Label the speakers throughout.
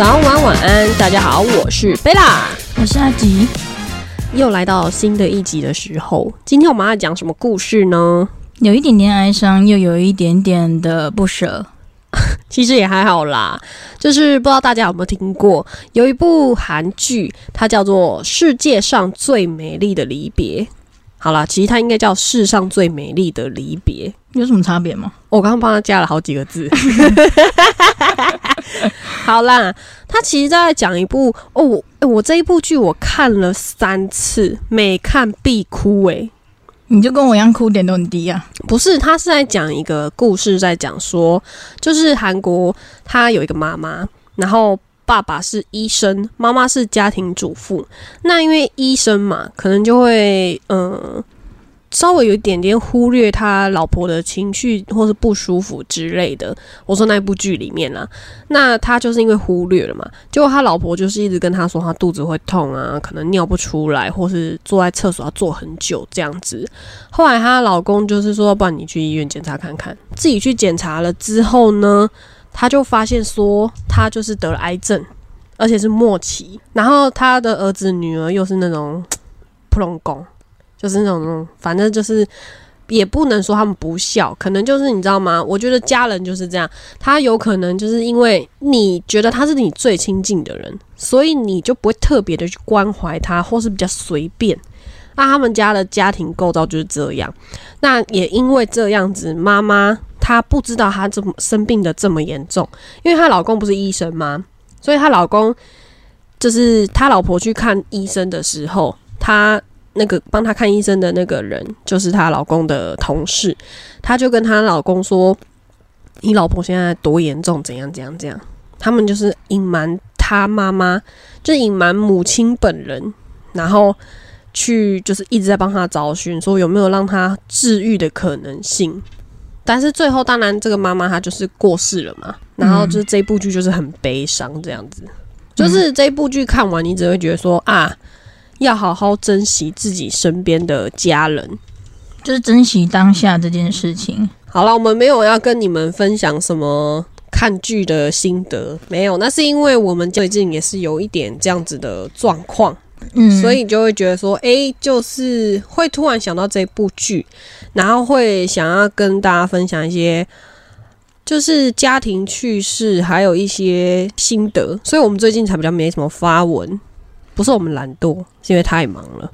Speaker 1: 早晚晚安，大家好，我是贝拉，
Speaker 2: 我是阿吉，
Speaker 1: 又来到新的一集的时候。今天我们要讲什么故事呢？
Speaker 2: 有一点点哀伤，又有一点点的不舍。
Speaker 1: 其实也还好啦，就是不知道大家有没有听过，有一部韩剧，它叫做《世界上最美丽的离别》。好啦，其实它应该叫《世上最美丽的离别》，
Speaker 2: 有什么差别吗？
Speaker 1: 我刚刚帮他加了好几个字。好啦，他其实在讲一部哦，我我这一部剧我看了三次，每看必哭。诶，
Speaker 2: 你就跟我一样，哭点都很低啊？
Speaker 1: 不是，他是在讲一个故事，在讲说，就是韩国他有一个妈妈，然后爸爸是医生，妈妈是家庭主妇。那因为医生嘛，可能就会嗯。稍微有一点点忽略他老婆的情绪或是不舒服之类的。我说那部剧里面啦，那他就是因为忽略了嘛，结果他老婆就是一直跟他说他肚子会痛啊，可能尿不出来，或是坐在厕所要坐很久这样子。后来她老公就是说，不然你去医院检查看看。自己去检查了之后呢，他就发现说他就是得了癌症，而且是末期。然后他的儿子女儿又是那种 普隆宫。就是那种，反正就是也不能说他们不孝，可能就是你知道吗？我觉得家人就是这样，他有可能就是因为你觉得他是你最亲近的人，所以你就不会特别的去关怀他，或是比较随便。那他们家的家庭构造就是这样。那也因为这样子，妈妈她不知道她这么生病的这么严重，因为她老公不是医生吗？所以她老公就是她老婆去看医生的时候，她。那个帮她看医生的那个人，就是她老公的同事，她就跟她老公说：“你老婆现在多严重？怎样怎样怎样？”他们就是隐瞒她妈妈，就隐瞒母亲本人，然后去就是一直在帮她找寻，说有没有让她治愈的可能性。但是最后，当然这个妈妈她就是过世了嘛。然后就是这部剧就是很悲伤这样子，就是这部剧看完，你只会觉得说啊。要好好珍惜自己身边的家人，
Speaker 2: 就是珍惜当下这件事情。
Speaker 1: 好了，我们没有要跟你们分享什么看剧的心得，没有。那是因为我们最近也是有一点这样子的状况，嗯，所以就会觉得说，哎，就是会突然想到这部剧，然后会想要跟大家分享一些，就是家庭趣事，还有一些心得。所以我们最近才比较没什么发文。不是我们懒惰，是因为太忙了。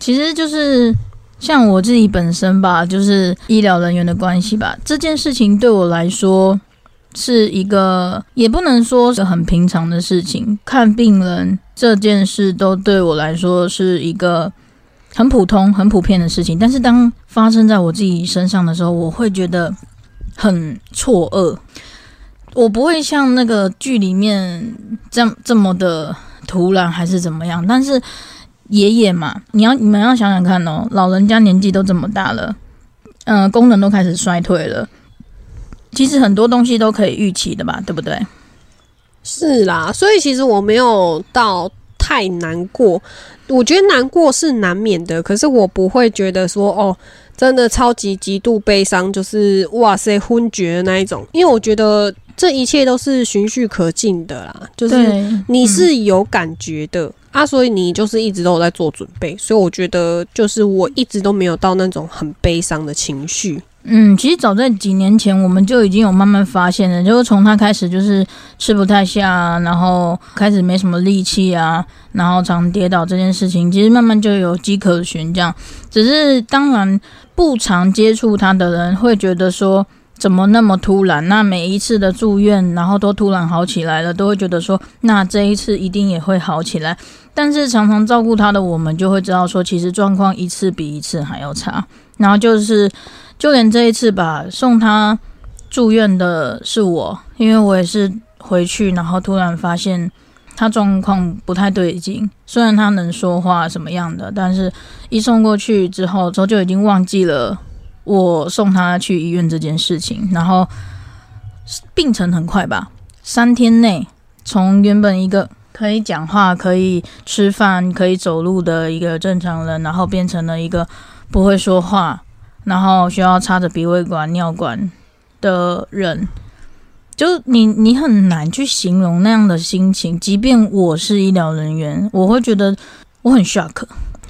Speaker 2: 其实就是像我自己本身吧，就是医疗人员的关系吧。这件事情对我来说是一个，也不能说是很平常的事情。看病人这件事都对我来说是一个很普通、很普遍的事情。但是当发生在我自己身上的时候，我会觉得很错愕。我不会像那个剧里面这样这么的。突然还是怎么样？但是爷爷嘛，你要你们要想想看哦，老人家年纪都这么大了，嗯，功能都开始衰退了。其实很多东西都可以预期的吧，对不对？
Speaker 1: 是啦，所以其实我没有到太难过。我觉得难过是难免的，可是我不会觉得说哦，真的超级极度悲伤，就是哇塞昏厥的那一种。因为我觉得。这一切都是循序可进的啦，就是你是有感觉的啊，所以你就是一直都有在做准备，所以我觉得就是我一直都没有到那种很悲伤的情绪。
Speaker 2: 嗯，其实早在几年前我们就已经有慢慢发现了，就是从他开始就是吃不太下，然后开始没什么力气啊，然后常跌倒这件事情，其实慢慢就有迹可循。这样，只是当然不常接触他的人会觉得说。怎么那么突然？那每一次的住院，然后都突然好起来了，都会觉得说，那这一次一定也会好起来。但是常常照顾他的我们，就会知道说，其实状况一次比一次还要差。然后就是，就连这一次吧，送他住院的是我，因为我也是回去，然后突然发现他状况不太对劲。虽然他能说话什么样的，但是一送过去之后，之后就已经忘记了。我送他去医院这件事情，然后病程很快吧，三天内从原本一个可以讲话、可以吃饭、可以走路的一个正常人，然后变成了一个不会说话，然后需要插着鼻胃管、尿管的人。就你你很难去形容那样的心情，即便我是医疗人员，我会觉得我很 shock。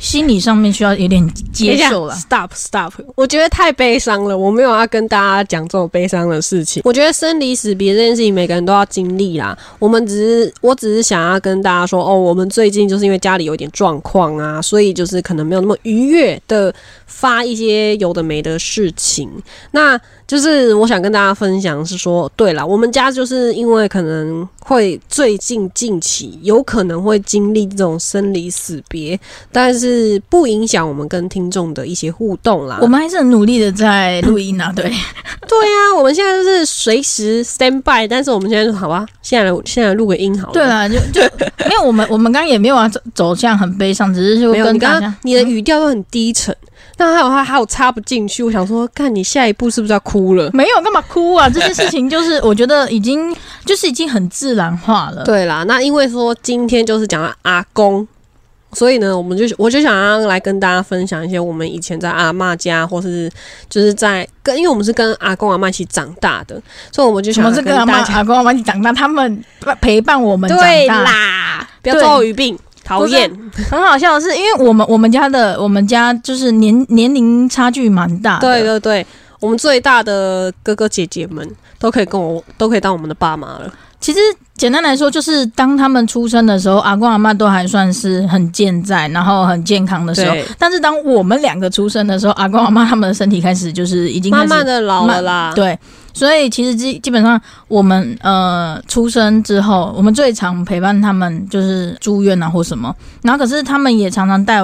Speaker 2: 心理上面需要有点接受了。
Speaker 1: Stop Stop，我觉得太悲伤了。我没有要跟大家讲这种悲伤的事情。我觉得生离死别这件事情，每个人都要经历啦。我们只是，我只是想要跟大家说，哦，我们最近就是因为家里有点状况啊，所以就是可能没有那么愉悦的发一些有的没的事情。那就是我想跟大家分享是说，对了，我们家就是因为可能会最近近期有可能会经历这种生离死别，但是不影响我们跟听众的一些互动啦。
Speaker 2: 我们还是很努力的在录音啊，对，对
Speaker 1: 啊，我们现在就是随时 stand by，但是我们现在就好吧，现在现在录个音好了。
Speaker 2: 对啊，就就没有我们我们刚刚也没有啊走走向很悲伤，只是说跟
Speaker 1: 大家你的语调都很低沉。那还有他还有插不进去，我想说，看你下一步是不是要哭了？
Speaker 2: 没有，干嘛哭啊？这件事情就是我觉得已经就是已经很自然化了。
Speaker 1: 对啦，那因为说今天就是讲阿公，所以呢，我们就我就想要来跟大家分享一些我们以前在阿妈家，或是就是在跟，因为我们是跟阿公阿妈一起长大的，所以我们就想
Speaker 2: 是跟阿妈阿公阿妈一起长大，他们陪伴我们
Speaker 1: 对啦，不要做语病。讨厌，
Speaker 2: 很好笑的是，因为我们我们家的我们家就是年年龄差距蛮大。
Speaker 1: 对对对，我们最大的哥哥姐姐们都可以跟我都可以当我们的爸妈了。
Speaker 2: 其实简单来说，就是当他们出生的时候，阿公阿妈都还算是很健在，然后很健康的时候。但是当我们两个出生的时候，阿公阿妈他们的身体开始就是已经
Speaker 1: 慢慢的老了啦。
Speaker 2: 对。所以其实基基本上，我们呃出生之后，我们最常陪伴他们就是住院啊或什么。然后可是他们也常常带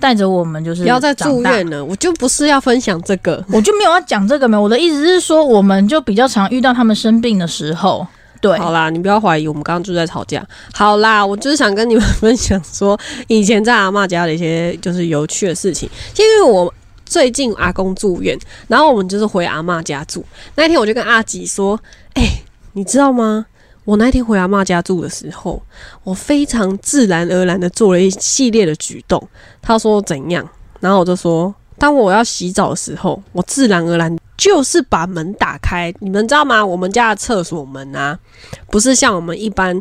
Speaker 2: 带着我们，就是
Speaker 1: 不要再住院了。我就不是要分享这个，
Speaker 2: 我就没有要讲这个没。我的意思是说，我们就比较常遇到他们生病的时候。对，
Speaker 1: 好啦，你不要怀疑，我们刚刚就在吵架。好啦，我就是想跟你们分享说，以前在阿妈家的一些就是有趣的事情，因为我。最近阿公住院，然后我们就是回阿妈家住。那天我就跟阿吉说：“哎，你知道吗？我那天回阿妈家住的时候，我非常自然而然的做了一系列的举动。”他说：“怎样？”然后我就说：“当我要洗澡的时候，我自然而然就是把门打开。你们知道吗？我们家的厕所门啊，不是像我们一般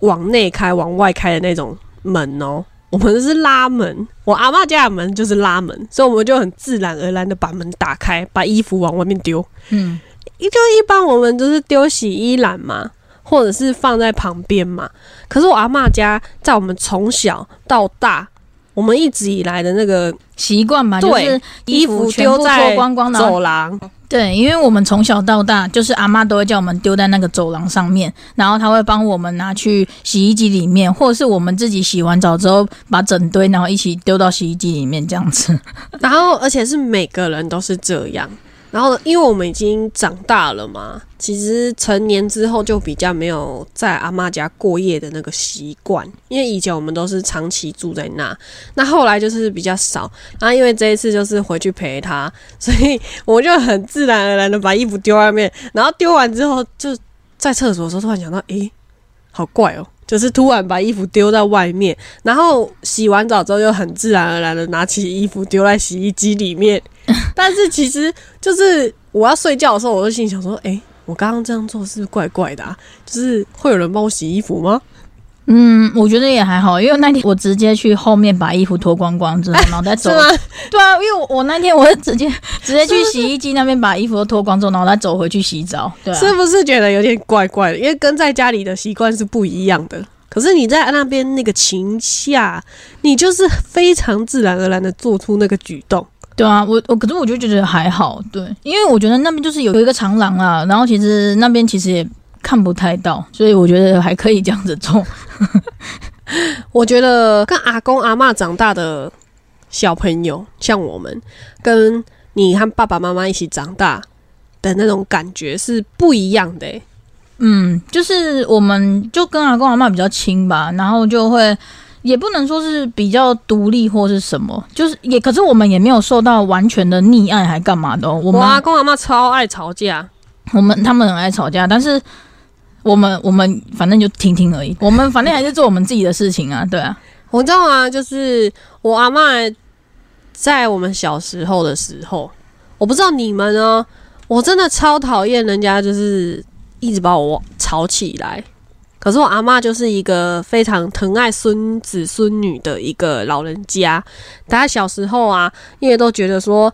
Speaker 1: 往内开、往外开的那种门哦。”我们是拉门，我阿妈家的门就是拉门，所以我们就很自然而然的把门打开，把衣服往外面丢。嗯，就一般我们都是丢洗衣篮嘛，或者是放在旁边嘛。可是我阿妈家在我们从小到大，我们一直以来的那个
Speaker 2: 习惯嘛，就是衣服丢在
Speaker 1: 走廊。
Speaker 2: 对，因为我们从小到大，就是阿妈都会叫我们丢在那个走廊上面，然后她会帮我们拿去洗衣机里面，或者是我们自己洗完澡之后把整堆然后一起丢到洗衣机里面这样子。
Speaker 1: 然后，而且是每个人都是这样。然后，因为我们已经长大了嘛，其实成年之后就比较没有在阿妈家过夜的那个习惯。因为以前我们都是长期住在那，那后来就是比较少。然后因为这一次就是回去陪他，所以我就很自然而然的把衣服丢外面。然后丢完之后，就在厕所的时候突然想到，诶，好怪哦。就是突然把衣服丢在外面，然后洗完澡之后又很自然而然的拿起衣服丢在洗衣机里面。但是其实就是我要睡觉的时候，我就心想说：“哎，我刚刚这样做是不是怪怪的啊？就是会有人帮我洗衣服吗？”
Speaker 2: 嗯，我觉得也还好，因为那天我直接去后面把衣服脱光光之后，然后再走。对啊，因为我我那天我是直接直接去洗衣机那边把衣服都脱光之后，然后再走回去洗澡。对，
Speaker 1: 是不是觉得有点怪怪的？因为跟在家里的习惯是不一样的。可是你在那边那个情下，你就是非常自然而然的做出那个举动。
Speaker 2: 对啊，我我可是我就觉得还好，对，因为我觉得那边就是有一个长廊啊，然后其实那边其实也。看不太到，所以我觉得还可以这样子做。
Speaker 1: 我觉得跟阿公阿妈长大的小朋友，像我们跟你和爸爸妈妈一起长大的那种感觉是不一样的。
Speaker 2: 嗯，就是我们就跟阿公阿妈比较亲吧，然后就会也不能说是比较独立或是什么，就是也可是我们也没有受到完全的溺爱还干嘛的。我
Speaker 1: 阿公阿妈超爱吵架，
Speaker 2: 我们他们很爱吵架，但是。我们我们反正就听听而已，我们反正还是做我们自己的事情啊，对啊。
Speaker 1: 我知道啊，就是我阿妈在我们小时候的时候，我不知道你们哦，我真的超讨厌人家就是一直把我吵起来。可是我阿妈就是一个非常疼爱孙子孙女的一个老人家，大家小时候啊，因为都觉得说，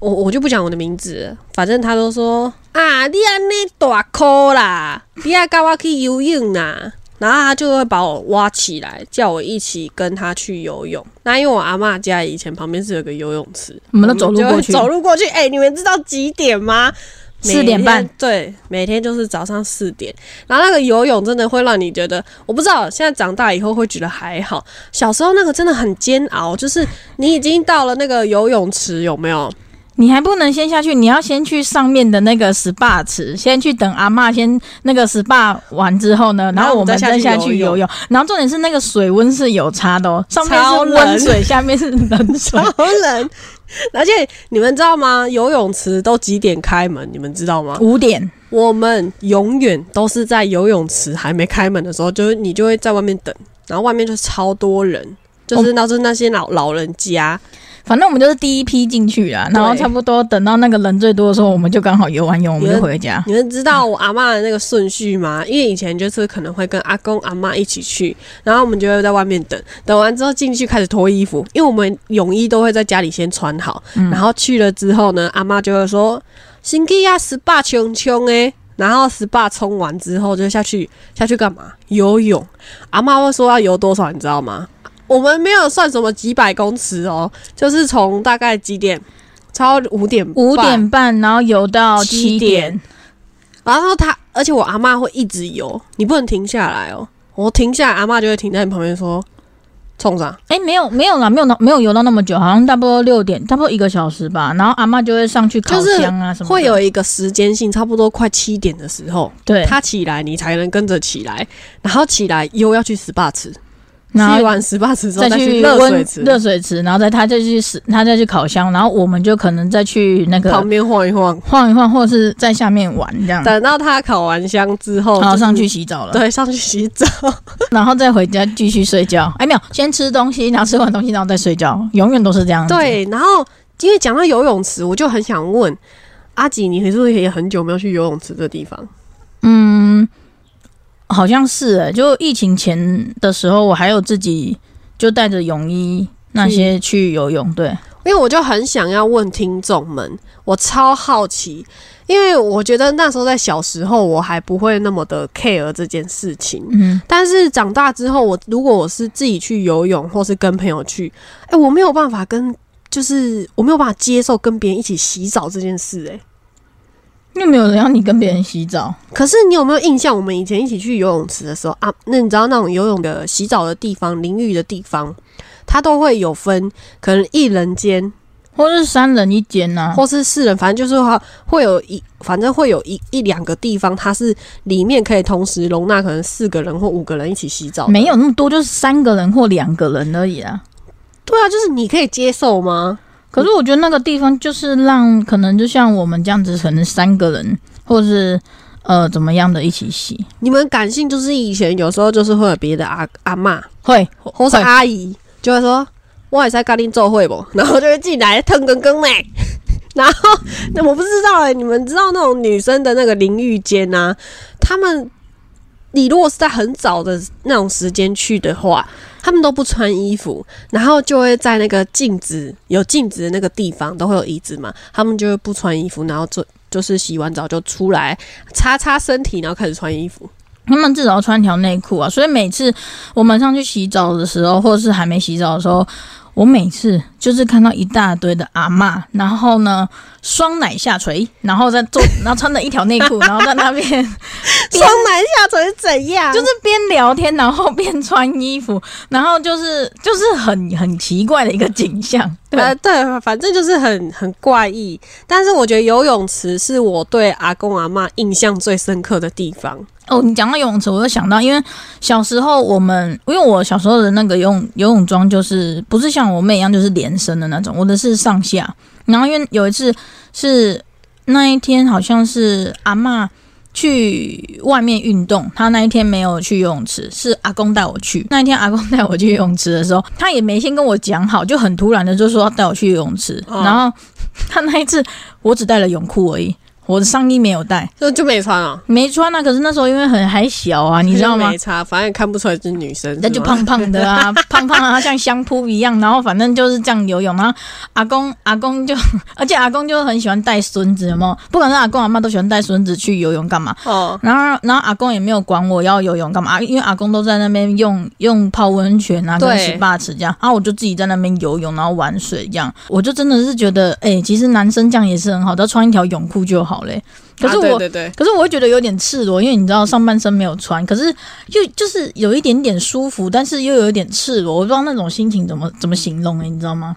Speaker 1: 我我就不讲我的名字，反正他都说啊，你安尼大哭啦，你要跟我去游泳啦。然后他就会把我挖起来，叫我一起跟他去游泳。那因为我阿妈家以前旁边是有个游泳池，
Speaker 2: 我们都走路过去，
Speaker 1: 走路过去。哎，你们知道几点吗？
Speaker 2: 四点半，
Speaker 1: 对，每天就是早上四点。然后那个游泳真的会让你觉得，我不知道现在长大以后会觉得还好。小时候那个真的很煎熬，就是你已经到了那个游泳池，有没有？
Speaker 2: 你还不能先下去，你要先去上面的那个 SPA 池，先去等阿妈先那个 SPA 完之后呢，然后我们再下去游泳。然后重点是那个水温是有差的哦，上面是温水，下面是冷水，
Speaker 1: 好冷。而且你们知道吗？游泳池都几点开门？你们知道吗？
Speaker 2: 五点。
Speaker 1: 我们永远都是在游泳池还没开门的时候，就是你就会在外面等，然后外面就超多人，就是那是那些老老人家。
Speaker 2: 反正我们就是第一批进去啊，然后差不多等到那个人最多的时候，我们就刚好游完泳，我们就回家。
Speaker 1: 你们知道我阿妈的那个顺序吗？因为以前就是可能会跟阿公阿妈一起去，然后我们就会在外面等，等完之后进去开始脱衣服，因为我们泳衣都会在家里先穿好，然后去了之后呢，阿妈就会说：“新基亚 SPA 冲冲诶。”然后 SPA 冲完之后就下去下去干嘛？游泳。阿妈会说要游多少，你知道吗？我们没有算什么几百公尺哦，就是从大概几点，超五点
Speaker 2: 五点半，然后游到七点，
Speaker 1: 然后他，而且我阿妈会一直游，你不能停下来哦。我停下来，阿妈就会停在你旁边说：“冲啥？”
Speaker 2: 哎，没有没有啦，没有没有游到那么久，好像差不多六点，差不多一个小时吧。然后阿妈就会上去烤箱啊什么，
Speaker 1: 会有一个时间性，差不多快七点的时候，
Speaker 2: 对，
Speaker 1: 他起来你才能跟着起来，然后起来又要去 SPA 池。洗完十八次之后再去热水池，
Speaker 2: 热水池，然后再他再去洗，他再去烤箱，然后我们就可能再去那个
Speaker 1: 旁边晃一晃，
Speaker 2: 晃一晃，或者是在下面玩这样。
Speaker 1: 等到他烤完箱之后，
Speaker 2: 然后上去洗澡了。
Speaker 1: 对，上去洗澡，
Speaker 2: 然后再回家继续睡觉。哎，没有，先吃东西，然后吃完东西，然后再睡觉，永远都是这样。
Speaker 1: 对，然后因为讲到游泳池，我就很想问阿吉，你是不是也很久没有去游泳池这地方？
Speaker 2: 嗯。好像是哎，就疫情前的时候，我还有自己就带着泳衣那些去游泳。对，
Speaker 1: 因为我就很想要问听众们，我超好奇，因为我觉得那时候在小时候我还不会那么的 care 这件事情。嗯，但是长大之后，我如果我是自己去游泳，或是跟朋友去，哎，我没有办法跟，就是我没有办法接受跟别人一起洗澡这件事。哎。
Speaker 2: 又没有人要你跟别人洗澡，
Speaker 1: 可是你有没有印象？我们以前一起去游泳池的时候啊，那你知道那种游泳的洗澡的地方、淋浴的地方，它都会有分，可能一人间，
Speaker 2: 或是三人一间呐，
Speaker 1: 或是四人，反正就是话会有一，反正会有一一两个地方，它是里面可以同时容纳可能四个人或五个人一起洗澡，
Speaker 2: 没有那么多，就是三个人或两个人而已啊。
Speaker 1: 对啊，就是你可以接受吗？
Speaker 2: 可是我觉得那个地方就是让可能就像我们这样子，可能三个人，或是呃怎么样的一起洗。
Speaker 1: 你们感性就是以前有时候就是会有别的阿阿妈
Speaker 2: 会，
Speaker 1: 或是阿姨就会说，我也在咖喱做会不？然后就会进来腾更更嘞。然后那我不知道哎，你们知道那种女生的那个淋浴间啊，他们。你如果是在很早的那种时间去的话，他们都不穿衣服，然后就会在那个镜子有镜子的那个地方都会有椅子嘛，他们就会不穿衣服，然后就就是洗完澡就出来擦擦身体，然后开始穿衣服。
Speaker 2: 他们至少要穿条内裤啊，所以每次我们上去洗澡的时候，或者是还没洗澡的时候。我每次就是看到一大堆的阿妈，然后呢，双奶下垂，然后再做，然后穿着一条内裤，然后在那 边
Speaker 1: 双奶下垂是怎样？
Speaker 2: 就是边聊天，然后边穿衣服，然后就是就是很很奇怪的一个景象。
Speaker 1: 对对，反正就是很很怪异。但是我觉得游泳池是我对阿公阿妈印象最深刻的地方。
Speaker 2: 哦，你讲到游泳池，我就想到，因为小时候我们，因为我小时候的那个游泳游泳装就是不是像我妹一样就是连身的那种，我的是上下。然后因为有一次是那一天好像是阿妈去外面运动，她那一天没有去游泳池，是阿公带我去。那一天阿公带我去游泳池的时候，他也没先跟我讲好，就很突然的就说要带我去游泳池。然后他那一次我只带了泳裤而已。我的上衣没有带，
Speaker 1: 就就没穿啊，
Speaker 2: 没穿啊。可是那时候因为很还小啊，你知道吗
Speaker 1: 没？差，反正也看不出来是女生，
Speaker 2: 那就胖胖的啊，胖胖啊，像香扑一样，然后反正就是这样游泳。然后阿公阿公就，而且阿公就很喜欢带孙子，有没有？不管是阿公阿妈都喜欢带孙子去游泳干嘛？
Speaker 1: 哦，
Speaker 2: 然后然后阿公也没有管我要游泳干嘛，因为阿公都在那边用用泡温泉啊，跟
Speaker 1: 对
Speaker 2: 洗把池这样，然后我就自己在那边游泳，然后玩水这样，我就真的是觉得，哎、其实男生这样也是很好，只要穿一条泳裤就好嘞。可是
Speaker 1: 啊
Speaker 2: 我
Speaker 1: 对对对，
Speaker 2: 可是我会觉得有点赤裸，因为你知道上半身没有穿，可是又就是有一点点舒服，但是又有一点赤裸，我不知道那种心情怎么怎么形容诶、你知道吗？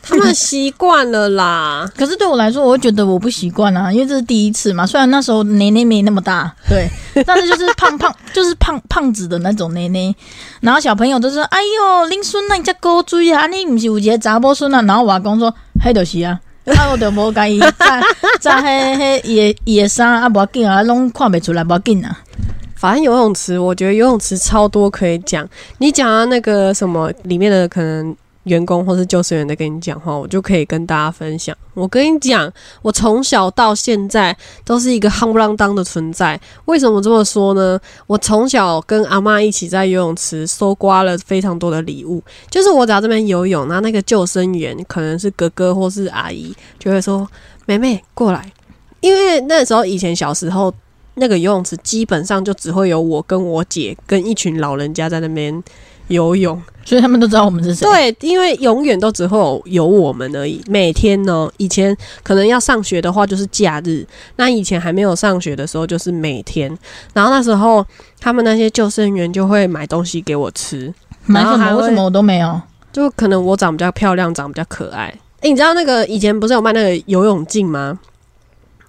Speaker 1: 他们习惯了啦。
Speaker 2: 可是对我来说，我会觉得我不习惯啊，因为这是第一次嘛。虽然那时候奶奶没那么大，对，但是就是胖胖，就是胖胖子的那种奶奶。然后小朋友都说：“哎呦，林孙那你才高追啊，你不是有一个查某孙啊？”然后我阿公说：“迄就是啊。”啊，我就无介意，扎扎迄迄伊的伊的衫啊，无要紧啊，拢看袂出来，无要紧啊。
Speaker 1: 反正游泳池，我觉得游泳池超多可以讲。你讲啊那个什么里面的可能员工或是救生员在跟你讲话，我就可以跟大家分享。我跟你讲，我从小到现在都是一个夯不啷当的存在。为什么这么说呢？我从小跟阿妈一起在游泳池搜刮了非常多的礼物。就是我只要这边游泳，然后那个救生员可能是哥哥或是阿姨，就会说：“妹妹过来。”因为那时候以前小时候。那个游泳池基本上就只会有我跟我姐跟一群老人家在那边游泳。
Speaker 2: 所以他们都知道我们是谁。，
Speaker 1: 对，因为永远都只会有有我们而已。每天呢，以前可能要上学的话就是假日，那以前还没有上学的时候就是每天。然后那时候他们那些救生员就会买东西给我吃，
Speaker 2: 买什么？为什么我都没有？
Speaker 1: 就可能我长比较漂亮，长比较可爱。诶，你知道那个以前不是有卖那个游泳镜吗？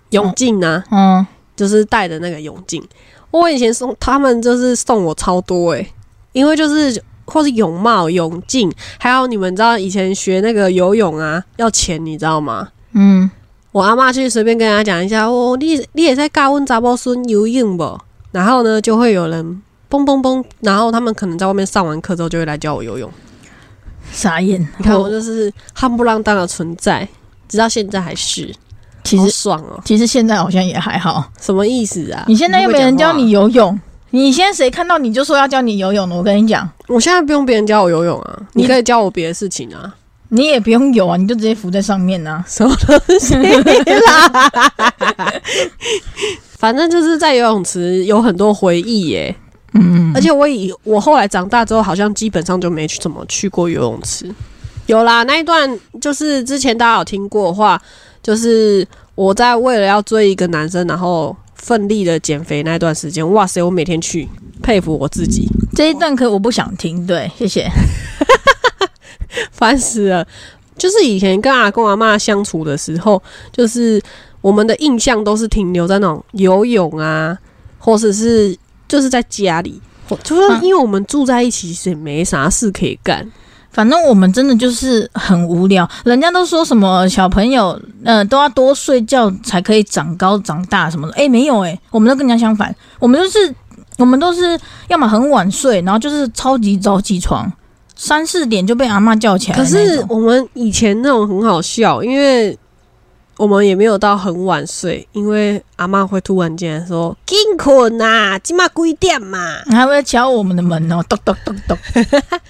Speaker 1: 泳镜呢、
Speaker 2: 嗯，
Speaker 1: 就是戴的那个泳镜。我以前送他们就是送我超多诶、因为就是或是泳帽、泳镜，还有你们知道以前学那个游泳啊要钱，你知道吗？
Speaker 2: 嗯，
Speaker 1: 我阿妈去随便跟人家讲一下，哦，你你也在教阮查某孙游泳不？然后呢，就会有人蹦蹦蹦，然后他们可能在外面上完课之后就会来教我游泳。
Speaker 2: 傻眼。
Speaker 1: 你看我就是悍不浪当的存在，直到现在还是，
Speaker 2: 其实
Speaker 1: 爽哦！
Speaker 2: 其实现在好像也还好。
Speaker 1: 什么意思啊？
Speaker 2: 你现在又没人教你游泳，你现在谁看到你就说要教你游泳了？我跟你讲，
Speaker 1: 我现在不用别人教我游泳啊，
Speaker 2: 你
Speaker 1: 你可以教我别的事情啊。
Speaker 2: 你也不用游啊，你就直接浮在上面啊。
Speaker 1: 什么东西啦？反正就是在游泳池有很多回忆耶，
Speaker 2: 嗯，
Speaker 1: 而且我以我后来长大之后，好像基本上就没去怎么去过游泳池。有啦，那一段就是之前大家有听过的话，就是我在为了要追一个男生，然后奋力的减肥那段时间，哇塞，我每天去，佩服我自己，
Speaker 2: 这一段可我不想听，对，谢谢。
Speaker 1: 烦死了。就是以前跟阿公阿妈相处的时候，就是我们的印象都是停留在那种游泳啊，或者是就是在家里，或就是
Speaker 2: 嗯
Speaker 1: 因为我们住在一起，其实也没啥事可以干。
Speaker 2: 反正我们真的就是很无聊，人家都说什么小朋友，呃，都要多睡觉才可以长高长大什么的。诶，没有诶，我们都更加相反，我们就是我们都是要么很晚睡，然后就是超级早起床，三四点就被阿嬷叫起来
Speaker 1: 可。是我们以前那种很好笑，因为我们也没有到很晚睡，因为阿妈会突然间说：“紧困呐，今嘛几点嘛
Speaker 2: 还会敲我们的门哦，咚咚咚咚。？”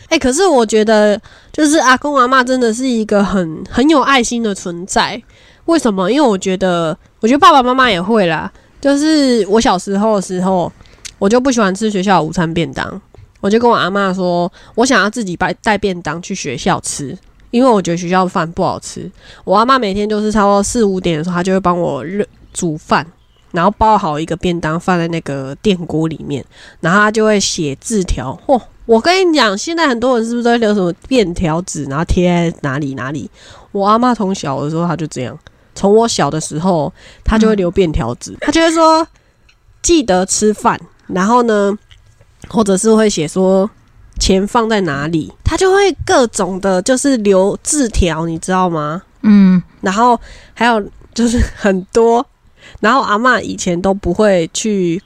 Speaker 1: 哎、可是我觉得，就是阿公阿妈真的是一个很很有爱心的存在。为什么？因为我觉得，我觉得爸爸妈妈也会啦。就是我小时候的时候，我就不喜欢吃学校午餐便当，我就跟我阿妈说，我想要自己带带便当去学校吃，因为我觉得学校的饭不好吃。我阿妈每天就是差不多四五点的时候，她就会帮我热煮饭，然后包好一个便当放在那个电锅里面，然后她就会写字条。嚯、我跟你讲，现在很多人是不是都会留什么便条纸，然后贴在哪里哪里？我阿妈从小的时候她就这样，从我小的时候她就会留便条纸，她就会说记得吃饭，然后呢，或者是会写说钱放在哪里，他就会各种的，就是留字条，你知道吗？
Speaker 2: 嗯，
Speaker 1: 然后还有就是很多，然后阿嬷以前都不会去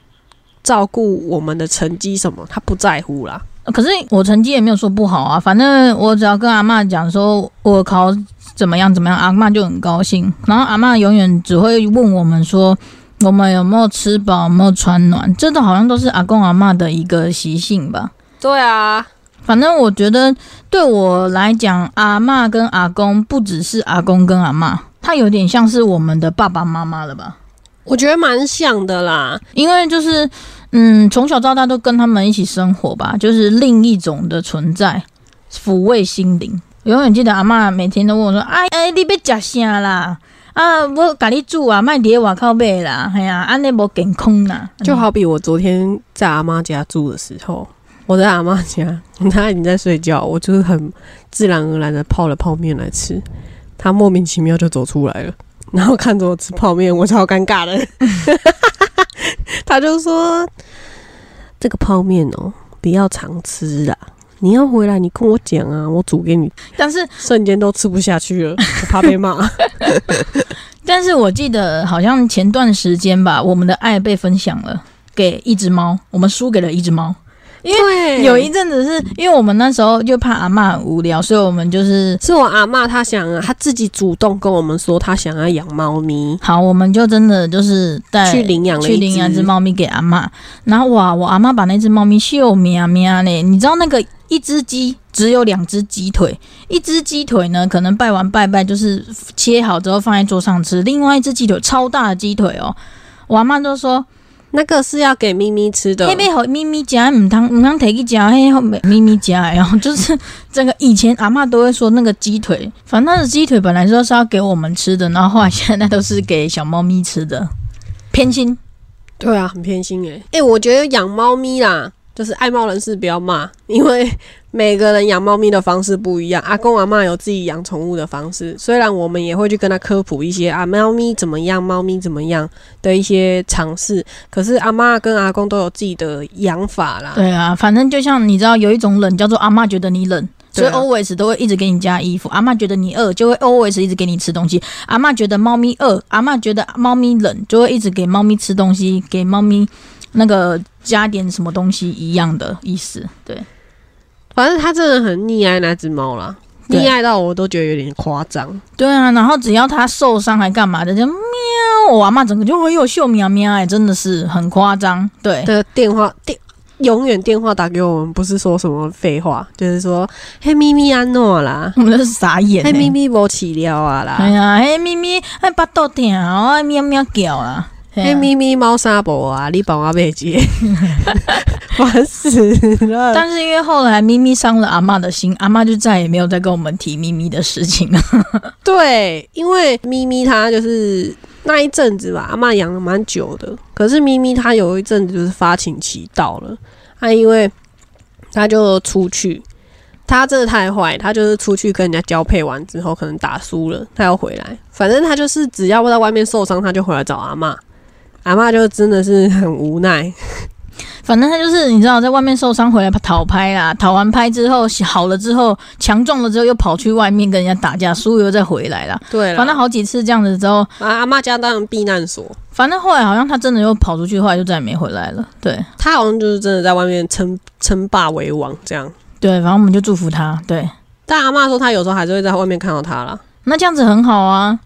Speaker 1: 照顾我们的成绩什么，他不在乎啦。
Speaker 2: 可是我成绩也没有说不好啊，反正我只要跟阿嬷讲说我考怎么样怎么样，阿嬷就很高兴。然后阿嬷永远只会问我们说我们有没有吃饱，有没有穿暖，这都好像都是阿公阿嬷的一个习性吧。
Speaker 1: 对啊，
Speaker 2: 反正我觉得对我来讲，阿嬷跟阿公不只是阿公跟阿嬷，他有点像是我们的爸爸妈妈了吧。
Speaker 1: 我觉得蛮像的啦。
Speaker 2: 因为就是，嗯，从小到大都跟他们一起生活吧，就是另一种的存在，抚慰心灵。永远记得阿妈每天都问我说：“哎哎，你要食啥啦？啊，我给你煮啊，卖伫外口买啦，哎呀，安尼无健康啦。”
Speaker 1: 就好比我昨天在阿妈家住的时候，我在阿妈家，她已经在睡觉，我就是很自然而然的泡了泡面来吃，她莫名其妙就走出来了，然后看着我吃泡面，我超尴尬的。她就说：“这个泡面哦，不要常吃啦。”你要回来，你跟我讲啊，我煮给你。
Speaker 2: 但是
Speaker 1: 瞬间都吃不下去了，我怕被骂。
Speaker 2: 但是我记得好像前段时间吧，我们的爱被分享了给一只猫，我们输给了一只猫。因为有一阵子是因为我们那时候就怕阿嬷很无聊，所以我们就是
Speaker 1: 是我阿嬷，她想啊，她自己主动跟我们说，她想要养猫咪，
Speaker 2: 好，我们就真的就是带
Speaker 1: 去领养
Speaker 2: 去领养一只
Speaker 1: 只
Speaker 2: 猫咪给阿嬷，然后哇，我阿妈把那只猫咪秀喵喵呢，你知道那个一只鸡只有两只鸡腿，一只鸡腿呢可能拜完拜拜就是切好之后放在桌上吃，另外一只鸡腿超大的鸡腿哦，我阿妈就说。
Speaker 1: 那个是要给咪咪吃的
Speaker 2: 那边好咪咪食，唔当唔当摕去夹，嘿后咪咪夹。然后就是这个以前阿嬷都会说那个鸡腿，反正那个鸡腿本来说是要给我们吃的，然后后来现在都是给小猫咪吃的，偏心。
Speaker 1: 对啊，很偏心诶、诶、我觉得养猫咪啦，就是爱猫人士不要骂，因为每个人养猫咪的方式不一样。阿公阿嬷有自己养宠物的方式，虽然我们也会去跟他科普一些啊，猫咪怎么样，猫咪怎么样的一些尝试，可是阿嬷跟阿公都有自己的养法啦。
Speaker 2: 对啊，反正就像你知道，有一种冷叫做阿嬷觉得你冷。所以 always 都会一直给你加衣服，阿嬷觉得你饿，就会 always 一直给你吃东西。阿嬷觉得猫咪饿，阿嬷觉得猫咪冷，就会一直给猫咪吃东西，给猫咪那个加点什么东西一样的意思。对，
Speaker 1: 反正他真的很溺爱那只猫啦，溺爱到我都觉得有点夸张。
Speaker 2: 对啊，然后只要它受伤还干嘛的，就喵，我阿妈整个就会有秀喵喵，哎，真的是很夸张。对，
Speaker 1: 的电话电永远电话打给我们，不是说什么废话，就是说嘿咪咪安诺啦，
Speaker 2: 我们都是傻眼、欸。
Speaker 1: 嘿咪咪无起了啊啦，
Speaker 2: 哎呀，嘿咪咪，哎，巴肚疼哦，哎喵喵叫啦。嘿
Speaker 1: 咪咪猫砂博啊，你帮我被接，烦死了。
Speaker 2: 但是因为后来咪咪伤了阿妈的心，阿妈就再也没有再跟我们提咪咪的事情了。
Speaker 1: 对，因为咪咪它就是那一阵子吧，阿嬷养了蛮久的，可是咪咪它有一阵子就是发情期到了，它因为它就出去。它真的太坏，它就是出去跟人家交配完之后，可能打输了，它要回来。反正它就是只要不在外面受伤，它就回来找阿嬷。阿嬷就真的是很无奈，
Speaker 2: 反正他就是你知道，在外面受伤回来讨拍啦，讨完拍之后好了之后，强壮了之后又跑去外面跟人家打架，输了又再回来了。
Speaker 1: 对了，
Speaker 2: 反正好几次这样子之后，
Speaker 1: 啊阿嬷家当然避难所，
Speaker 2: 反正后来好像他真的又跑出去，后来就再也没回来了。对
Speaker 1: 他好像就是真的在外面称称霸为王这样。
Speaker 2: 对，反正我们就祝福他。对，
Speaker 1: 但阿嬷说，他有时候还是会在外面看到他啦。
Speaker 2: 那这样子很好啊，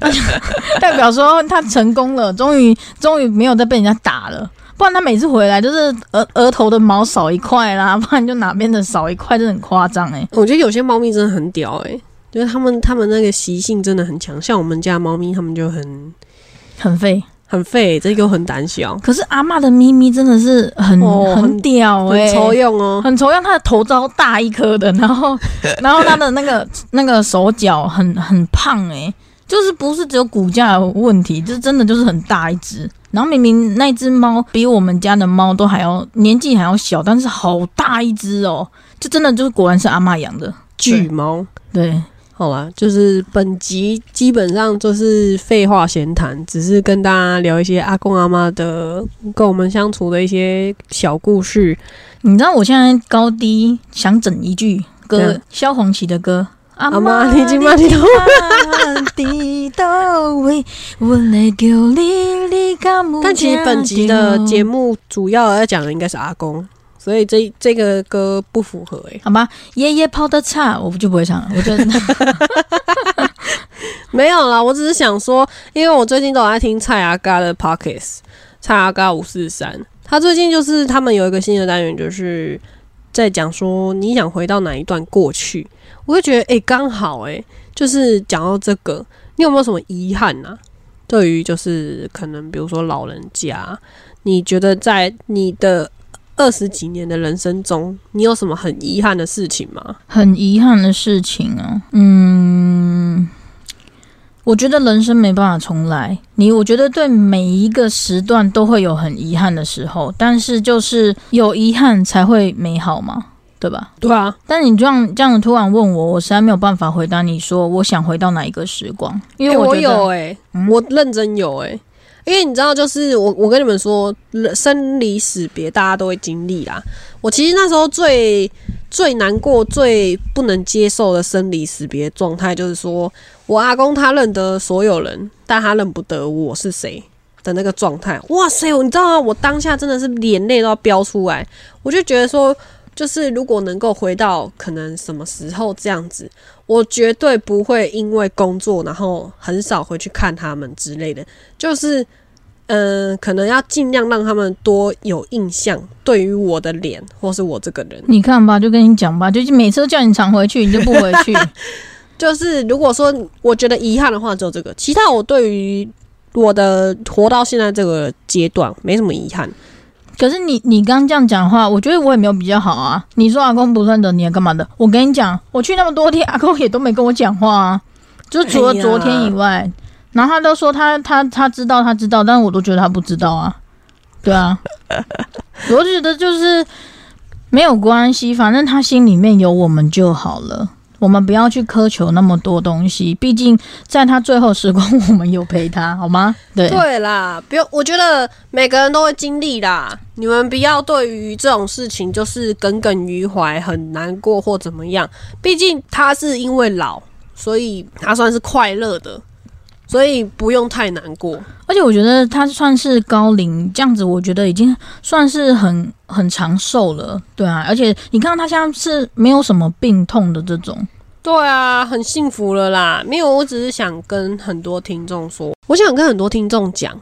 Speaker 2: 代表说他成功了，终于终于没有再被人家打了。不然他每次回来就是额额头的毛少一块啦，不然就哪边的少一块，真的很夸张哎。
Speaker 1: 我觉得有些猫咪真的很屌诶、就是他们他们那个习性真的很强，像我们家猫咪，他们就很
Speaker 2: 很废，
Speaker 1: 很废，这个又很胆小，
Speaker 2: 可是阿妈的咪咪真的是很、很
Speaker 1: 哦很
Speaker 2: 屌哎、
Speaker 1: 很抽用哦。
Speaker 2: 很丑样，它的头超大一颗的，然后然后它的那个那个手脚很很胖诶、就是不是只有骨架有问题，就是真的就是很大一只。然后明明那只猫比我们家的猫都还要年纪还要小，但是好大一只哦，就真的就是果然是阿嬷养的。
Speaker 1: 巨猫，
Speaker 2: 对，
Speaker 1: 好吧，就是本集基本上就是废话闲谈，只是跟大家聊一些阿公阿妈的跟我们相处的一些小故事。
Speaker 2: 你知道我现在高低想整一句歌萧煌奇的歌。阿
Speaker 1: 嬷你今晚你都
Speaker 2: 伫倒位，我来叫你，你敢有
Speaker 1: 但其实本集的 节
Speaker 2: 目，
Speaker 1: 主要要讲的应该是阿公，所以这这个歌不符合哎、
Speaker 2: 好吧，爷爷泡的茶我就不会唱了，我觉得
Speaker 1: 没有啦，我只是想说，因为我最近都有在听蔡阿嘎的 Pockets，蔡阿嘎五四三，他最近就是他们有一个新的单元，就是在讲说你想回到哪一段过去，我会觉得诶，刚、好诶、就是讲到这个，你有没有什么遗憾呢、对于就是可能比如说老人家，你觉得在你的二十几年的人生中，你有什么很遗憾的事情吗？
Speaker 2: 很遗憾的事情啊。嗯，我觉得人生没办法重来。你我觉得对每一个时段都会有很遗憾的时候，但是就是有遗憾才会美好嘛，对吧？
Speaker 1: 对啊，
Speaker 2: 但你这样这样突然问我，我实在没有办法回答你说我想回到哪一个时光，因为
Speaker 1: 欸我有哎、
Speaker 2: 嗯
Speaker 1: 我认真有哎、因为你知道，就是我我跟你们说，生离死别大家都会经历啦。我其实那时候最最难过、最不能接受的生离死别状态，就是说我阿公他认得所有人，但他认不得我是谁的那个状态。哇塞，你知道吗？我当下真的是眼泪都要飙出来，我就觉得说。就是如果能够回到可能什么时候这样子，我绝对不会因为工作然后很少回去看他们之类的。就是，嗯、可能要尽量让他们多有印象，对于我的脸或是我这个人。
Speaker 2: 你看吧，就跟你讲吧，就是每次都叫你常回去，你就不回去。
Speaker 1: 就是如果说我觉得遗憾的话，只有这个，其他我对于我的活到现在这个阶段没什么遗憾。
Speaker 2: 可是你你刚刚这样讲的话，我觉得我也没有比较好啊。你说阿公不认得你，干嘛的？我跟你讲，我去那么多天，阿公也都没跟我讲话啊，就除了昨天以外，然后他都说他他他知道他知道，但是我都觉得他不知道啊。对啊，我就觉得就是没有关系，反正他心里面有我们就好了。我们不要去苛求那么多东西，毕竟在他最后时光，我们有陪他，好吗？对，
Speaker 1: 对啦，不用，我觉得每个人都会经历啦。你们不要对于这种事情就是耿耿于怀，很难过或怎么样。毕竟他是因为老，所以他算是快乐的，所以不用太难过。
Speaker 2: 而且我觉得他算是高龄这样子，我觉得已经算是很很长寿了，对啊。而且你看他现在是没有什么病痛的这种，
Speaker 1: 对啊，很幸福了啦。没有，我只是想跟很多听众说，我想跟很多听众讲，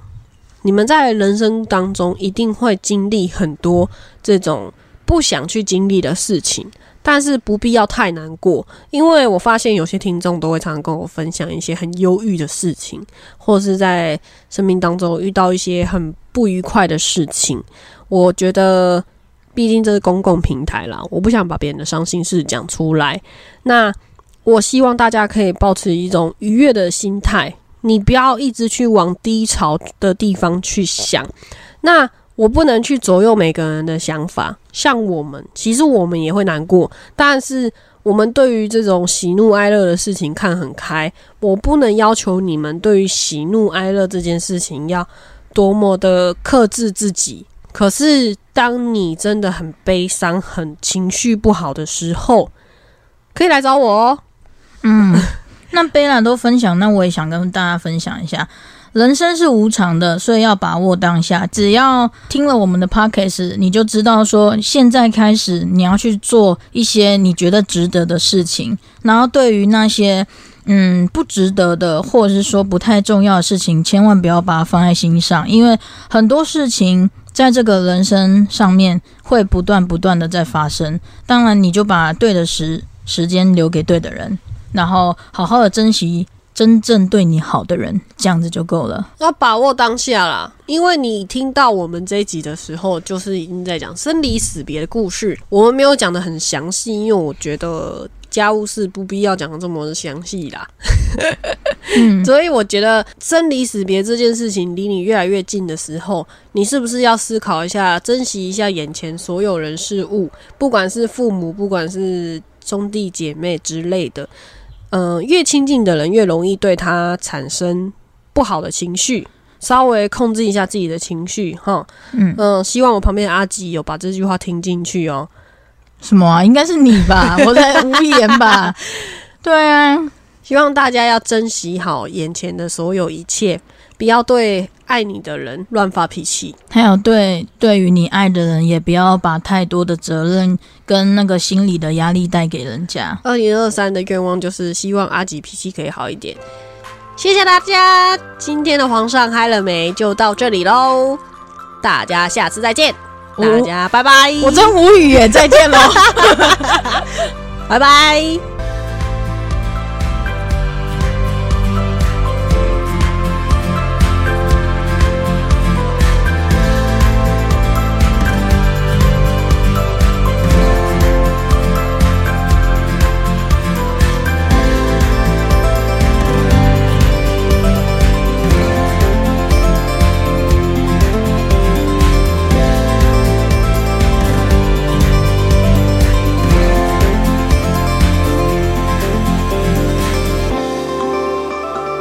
Speaker 1: 你们在人生当中一定会经历很多这种不想去经历的事情，但是不必要太难过，因为我发现有些听众都会常常跟我分享一些很忧郁的事情，或者是在生命当中遇到一些很不愉快的事情。我觉得，毕竟这是公共平台啦，我不想把别人的伤心事讲出来。那我希望大家可以保持一种愉悦的心态，你不要一直去往低潮的地方去想。那我不能去左右每个人的想法，像我们，其实我们也会难过，但是我们对于这种喜怒哀乐的事情看很开。我不能要求你们对于喜怒哀乐这件事情要多么的克制自己。可是，当你真的很悲伤、很情绪不好的时候，可以来找我哦。
Speaker 2: 嗯，那贝拉都分享，那我也想跟大家分享一下。人生是无常的，所以要把握当下。只要听了我们的 podcast，你就知道说，现在开始你要去做一些你觉得值得的事情。然后对于那些嗯不值得的，或者是说不太重要的事情，千万不要把它放在心上，因为很多事情在这个人生上面会不断不断的在发生。当然，你就把对的时时间留给对的人，然后好好的珍惜真正对你好的人，这样子就够了。
Speaker 1: 要把握当下啦，因为你听到我们这一集的时候，就是已经在讲生离死别的故事。我们没有讲的很详细，因为我觉得家务事不必要讲的这么详细啦。
Speaker 2: 嗯，
Speaker 1: 所以我觉得生离死别这件事情离你越来越近的时候，你是不是要思考一下，珍惜一下眼前所有人事物，不管是父母，不管是兄弟姐妹之类的。嗯、越亲近的人越容易对他产生不好的情绪，稍微控制一下自己的情绪，哈。
Speaker 2: 嗯
Speaker 1: 嗯，希望我旁边的阿吉有把这句话听进去哦。
Speaker 2: 什么啊？应该是你吧？我在无言吧？对啊，
Speaker 1: 希望大家要珍惜好眼前的所有一切，不要对爱你的人乱发脾气。
Speaker 2: 还有对对于你爱的人，也不要把太多的责任跟那个心理的压力带给人家。
Speaker 1: 二零二三的愿望就是希望阿吉脾气可以好一点。谢谢大家，今天的皇上嗨了没？就到这里喽，大家下次再见，大家拜拜。
Speaker 2: 我真无语耶，再见喽。
Speaker 1: 拜拜。